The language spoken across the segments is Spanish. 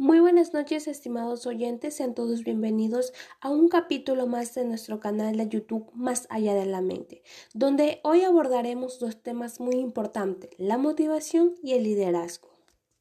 Muy buenas noches, estimados oyentes, sean todos bienvenidos a un capítulo más de nuestro canal de YouTube Más allá de la mente, donde hoy abordaremos dos temas muy importantes, la motivación y el liderazgo.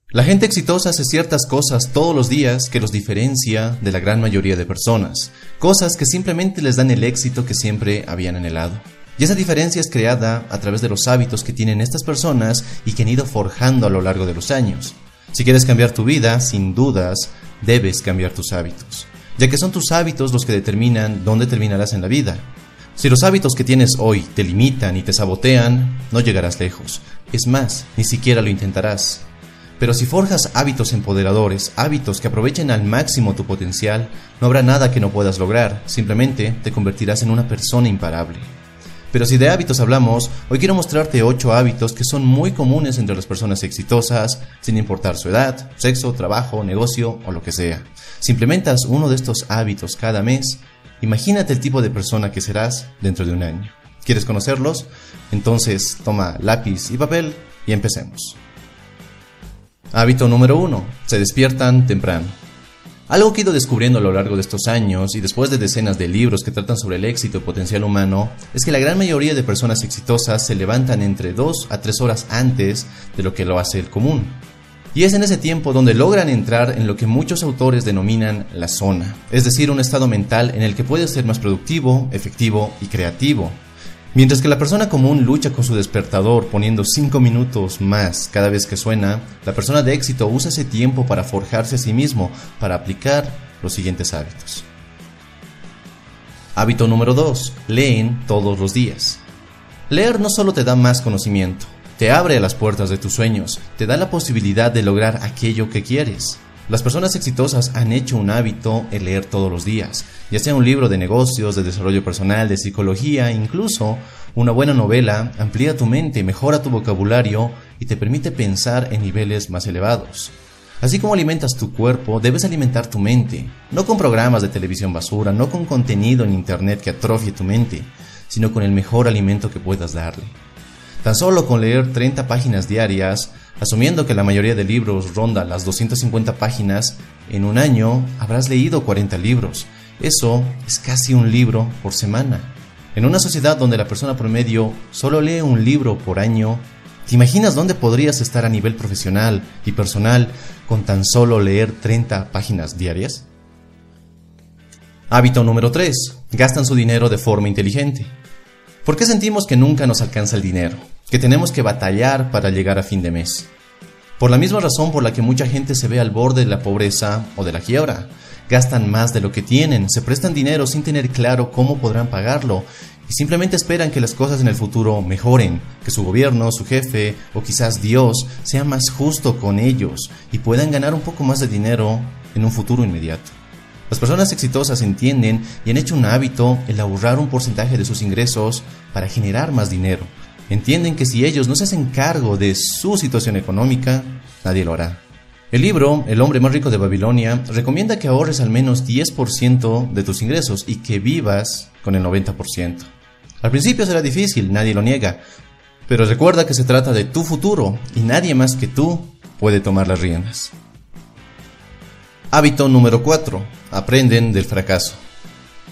La gente exitosa hace ciertas cosas todos los días que los diferencia de la gran mayoría de personas, cosas que simplemente les dan el éxito que siempre habían anhelado. Y esa diferencia es creada a través de los hábitos que tienen estas personas y que han ido forjando a lo largo de los años. Si quieres cambiar tu vida, sin dudas, debes cambiar tus hábitos, ya que son tus hábitos los que determinan dónde terminarás en la vida. Si los hábitos que tienes hoy te limitan y te sabotean, no llegarás lejos. Es más, ni siquiera lo intentarás. Pero si forjas hábitos empoderadores, hábitos que aprovechen al máximo tu potencial, no habrá nada que no puedas lograr, simplemente te convertirás en una persona imparable. Pero si de hábitos hablamos, hoy quiero mostrarte 8 hábitos que son muy comunes entre las personas exitosas, sin importar su edad, sexo, trabajo, negocio o lo que sea. Si implementas uno de estos hábitos cada mes, imagínate el tipo de persona que serás dentro de un año. ¿Quieres conocerlos? Entonces toma lápiz y papel y empecemos. Hábito número 1. Se despiertan temprano. Algo que he ido descubriendo a lo largo de estos años y después de decenas de libros que tratan sobre el éxito y potencial humano es que la gran mayoría de personas exitosas se levantan entre 2 a 3 horas antes de lo que lo hace el común. Y es en ese tiempo donde logran entrar en lo que muchos autores denominan la zona, es decir, un estado mental en el que puedes ser más productivo, efectivo y creativo, Mientras que la persona común lucha con su despertador poniendo 5 minutos más cada vez que suena, la persona de éxito usa ese tiempo para forjarse a sí mismo, para aplicar los siguientes hábitos. Hábito número 2. Leen todos los días. Leer no solo te da más conocimiento, te abre las puertas de tus sueños, te da la posibilidad de lograr aquello que quieres. Las personas exitosas han hecho un hábito el leer todos los días, ya sea un libro de negocios, de desarrollo personal, de psicología, incluso una buena novela amplía tu mente, mejora tu vocabulario y te permite pensar en niveles más elevados. Así como alimentas tu cuerpo, debes alimentar tu mente, no con programas de televisión basura, no con contenido en internet que atrofie tu mente, sino con el mejor alimento que puedas darle. Tan solo con leer 30 páginas diarias, asumiendo que la mayoría de libros ronda las 250 páginas, en un año habrás leído 40 libros. Eso es casi un libro por semana. En una sociedad donde la persona promedio solo lee un libro por año, ¿te imaginas dónde podrías estar a nivel profesional y personal con tan solo leer 30 páginas diarias? Hábito número 3. Gastan su dinero de forma inteligente. ¿Por qué sentimos que nunca nos alcanza el dinero? Que tenemos que batallar para llegar a fin de mes. Por la misma razón por la que mucha gente se ve al borde de la pobreza o de la quiebra. Gastan más de lo que tienen, se prestan dinero sin tener claro cómo podrán pagarlo y simplemente esperan que las cosas en el futuro mejoren, que su gobierno, su jefe o quizás Dios sea más justo con ellos y puedan ganar un poco más de dinero en un futuro inmediato. Las personas exitosas entienden y han hecho un hábito el ahorrar un porcentaje de sus ingresos para generar más dinero. Entienden que si ellos no se hacen cargo de su situación económica, nadie lo hará. El libro El hombre más rico de Babilonia recomienda que ahorres al menos 10% de tus ingresos y que vivas con el 90%. Al principio será difícil, nadie lo niega, pero recuerda que se trata de tu futuro y nadie más que tú puede tomar las riendas. Hábito número 4. Aprenden del fracaso.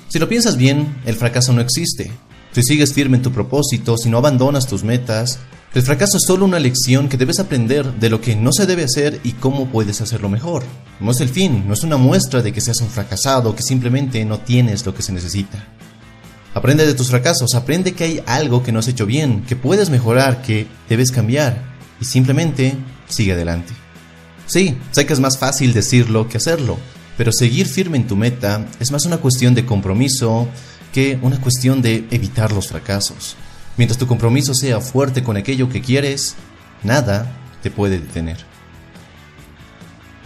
Si lo piensas bien, el fracaso no existe. Si sigues firme en tu propósito, si no abandonas tus metas, el fracaso es solo una lección que debes aprender de lo que no se debe hacer y cómo puedes hacerlo mejor. No es el fin, no es una muestra de que seas un fracasado, que simplemente no tienes lo que se necesita. Aprende de tus fracasos, aprende que hay algo que no has hecho bien, que puedes mejorar, que debes cambiar y simplemente sigue adelante. Sí, sé que es más fácil decirlo que hacerlo, pero seguir firme en tu meta es más una cuestión de compromiso que una cuestión de evitar los fracasos. Mientras tu compromiso sea fuerte con aquello que quieres, nada te puede detener.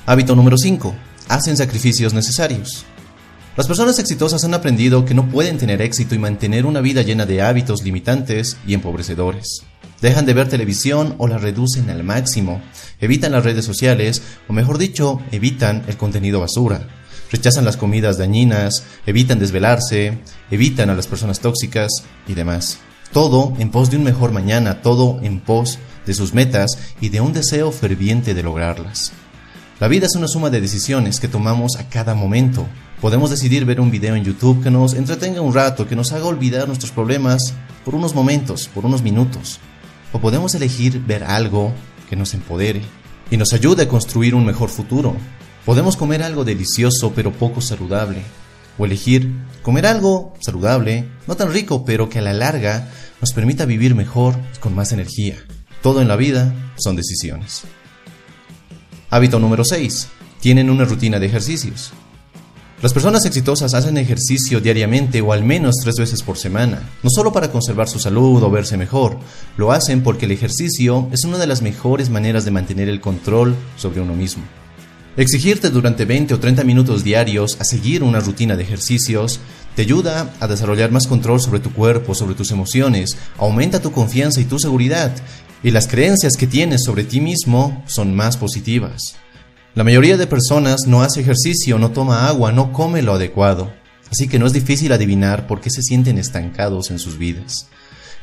Hábito número 5. Hacen sacrificios necesarios. Las personas exitosas han aprendido que no pueden tener éxito y mantener una vida llena de hábitos limitantes y empobrecedores. Dejan de ver televisión o la reducen al máximo. Evitan las redes sociales, o mejor dicho, evitan el contenido basura. Rechazan las comidas dañinas, evitan desvelarse, evitan a las personas tóxicas y demás. Todo en pos de un mejor mañana, todo en pos de sus metas y de un deseo ferviente de lograrlas. La vida es una suma de decisiones que tomamos a cada momento. Podemos decidir ver un video en YouTube que nos entretenga un rato, que nos haga olvidar nuestros problemas por unos momentos, por unos minutos. O podemos elegir ver algo que nos empodere y nos ayude a construir un mejor futuro. Podemos comer algo delicioso pero poco saludable. O elegir comer algo saludable, no tan rico, pero que a la larga nos permita vivir mejor y con más energía. Todo en la vida son decisiones. Hábito número 6. Tienen una rutina de ejercicios. Las personas exitosas hacen ejercicio diariamente o al menos tres veces por semana, no solo para conservar su salud o verse mejor, lo hacen porque el ejercicio es una de las mejores maneras de mantener el control sobre uno mismo. Exigirte durante 20 o 30 minutos diarios a seguir una rutina de ejercicios te ayuda a desarrollar más control sobre tu cuerpo, sobre tus emociones, aumenta tu confianza y tu seguridad, y las creencias que tienes sobre ti mismo son más positivas. La mayoría de personas no hace ejercicio, no toma agua, no come lo adecuado, así que no es difícil adivinar por qué se sienten estancados en sus vidas.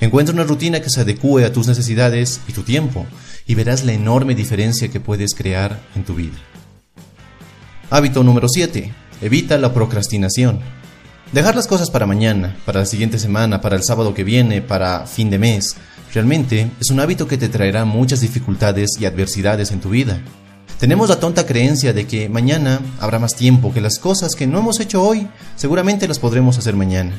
Encuentra una rutina que se adecue a tus necesidades y tu tiempo, y verás la enorme diferencia que puedes crear en tu vida. Hábito número 7. Evita la procrastinación. Dejar las cosas para mañana, para la siguiente semana, para el sábado que viene, para fin de mes, realmente es un hábito que te traerá muchas dificultades y adversidades en tu vida. Tenemos la tonta creencia de que mañana habrá más tiempo, que las cosas que no hemos hecho hoy seguramente las podremos hacer mañana.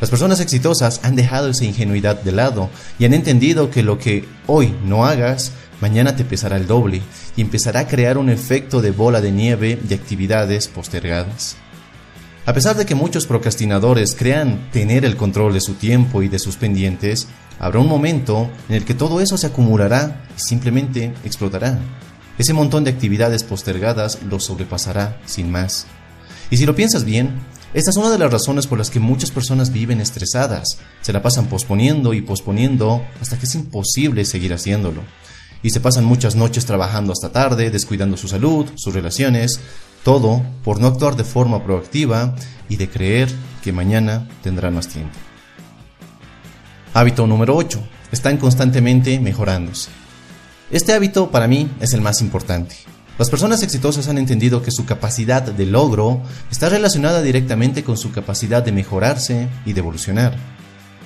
Las personas exitosas han dejado esa ingenuidad de lado y han entendido que lo que hoy no hagas, mañana te pesará el doble y empezará a crear un efecto de bola de nieve de actividades postergadas. A pesar de que muchos procrastinadores crean tener el control de su tiempo y de sus pendientes, habrá un momento en el que todo eso se acumulará y simplemente explotará. Ese montón de actividades postergadas lo sobrepasará sin más. Y si lo piensas bien, esta es una de las razones por las que muchas personas viven estresadas. Se la pasan posponiendo y posponiendo hasta que es imposible seguir haciéndolo. Y se pasan muchas noches trabajando hasta tarde, descuidando su salud, sus relaciones, todo por no actuar de forma proactiva y de creer que mañana tendrán más tiempo. Hábito número 8. Están constantemente mejorándose. Este hábito para mí es el más importante. Las personas exitosas han entendido que su capacidad de logro está relacionada directamente con su capacidad de mejorarse y de evolucionar.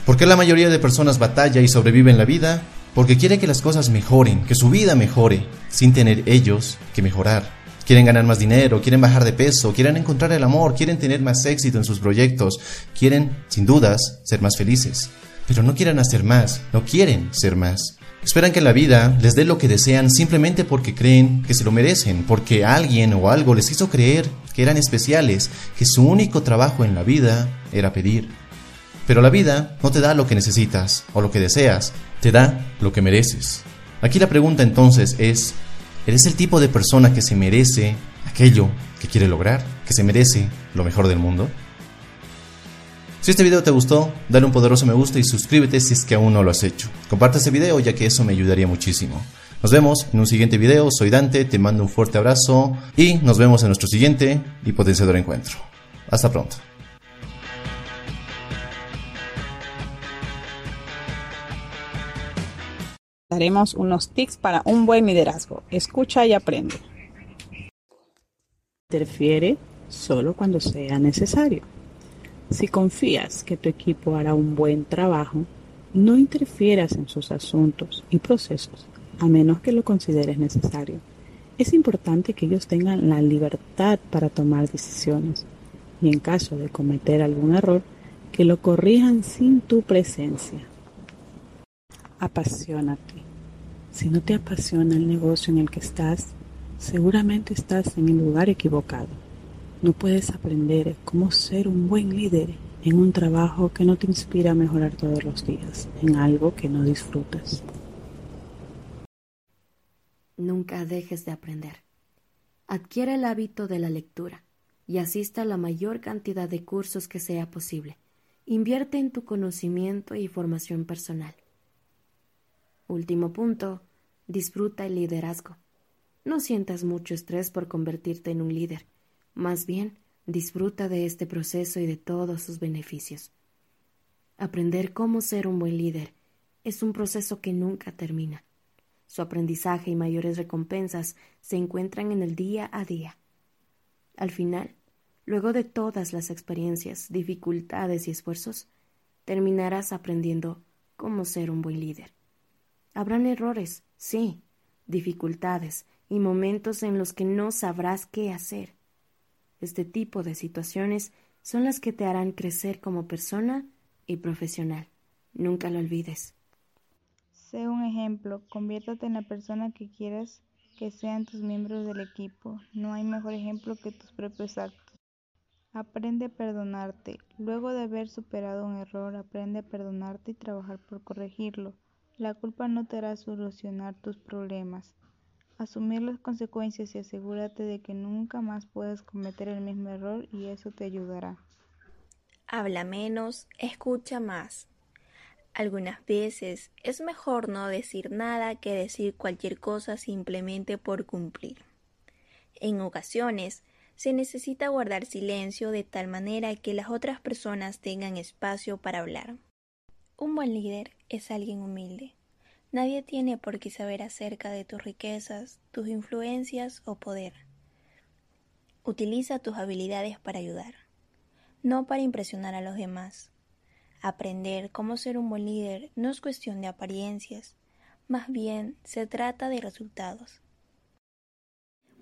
¿Por qué la mayoría de personas batalla y sobrevive en la vida? Porque quiere que las cosas mejoren, que su vida mejore, sin tener ellos que mejorar. Quieren ganar más dinero, quieren bajar de peso, quieren encontrar el amor, quieren tener más éxito en sus proyectos, quieren, sin dudas, ser más felices. Pero no quieren hacer más, no quieren ser más. Esperan que la vida les dé lo que desean simplemente porque creen que se lo merecen, porque alguien o algo les hizo creer que eran especiales, que su único trabajo en la vida era pedir. Pero la vida no te da lo que necesitas o lo que deseas, te da lo que mereces. Aquí la pregunta entonces es, ¿eres el tipo de persona que se merece aquello que quiere lograr, que se merece lo mejor del mundo? Si este video te gustó, dale un poderoso me gusta y suscríbete si es que aún no lo has hecho. Comparte este video ya que eso me ayudaría muchísimo. Nos vemos en un siguiente video, soy Dante, te mando un fuerte abrazo y nos vemos en nuestro siguiente y potenciador encuentro. Hasta pronto. Daremos unos tips para un buen liderazgo. Escucha y aprende. Interfiere solo cuando sea necesario. Si confías que tu equipo hará un buen trabajo, no interfieras en sus asuntos y procesos, a menos que lo consideres necesario. Es importante que ellos tengan la libertad para tomar decisiones y en caso de cometer algún error, que lo corrijan sin tu presencia. Apasionate. Si no te apasiona el negocio en el que estás, seguramente estás en el lugar equivocado. No puedes aprender cómo ser un buen líder en un trabajo que no te inspira a mejorar todos los días, en algo que no disfrutas. Nunca dejes de aprender. Adquiere el hábito de la lectura y asista a la mayor cantidad de cursos que sea posible. Invierte en tu conocimiento y formación personal. Último punto, disfruta el liderazgo. No sientas mucho estrés por convertirte en un líder más bien, disfruta de este proceso y de todos sus beneficios. Aprender cómo ser un buen líder es un proceso que nunca termina. Su aprendizaje y mayores recompensas se encuentran en el día a día. Al final, luego de todas las experiencias, dificultades y esfuerzos, terminarás aprendiendo cómo ser un buen líder. Habrán errores, sí, dificultades y momentos en los que no sabrás qué hacer. Este tipo de situaciones son las que te harán crecer como persona y profesional. Nunca lo olvides. Sé un ejemplo, conviértate en la persona que quieras que sean tus miembros del equipo. No hay mejor ejemplo que tus propios actos. Aprende a perdonarte. Luego de haber superado un error, aprende a perdonarte y trabajar por corregirlo. La culpa no te hará solucionar tus problemas. Asumir las consecuencias y asegúrate de que nunca más puedas cometer el mismo error y eso te ayudará. Habla menos, escucha más. Algunas veces es mejor no decir nada que decir cualquier cosa simplemente por cumplir. En ocasiones se necesita guardar silencio de tal manera que las otras personas tengan espacio para hablar. Un buen líder es alguien humilde. Nadie tiene por qué saber acerca de tus riquezas, tus influencias o poder. Utiliza tus habilidades para ayudar, no para impresionar a los demás. Aprender cómo ser un buen líder no es cuestión de apariencias, más bien se trata de resultados.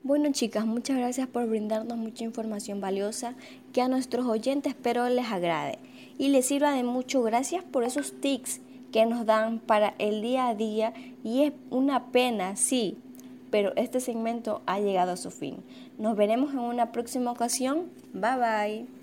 Bueno chicas, muchas gracias por brindarnos mucha información valiosa que a nuestros oyentes espero les agrade y les sirva de mucho. Gracias por esos tics que nos dan para el día a día y es una pena, sí, pero este segmento ha llegado a su fin. Nos veremos en una próxima ocasión. Bye bye.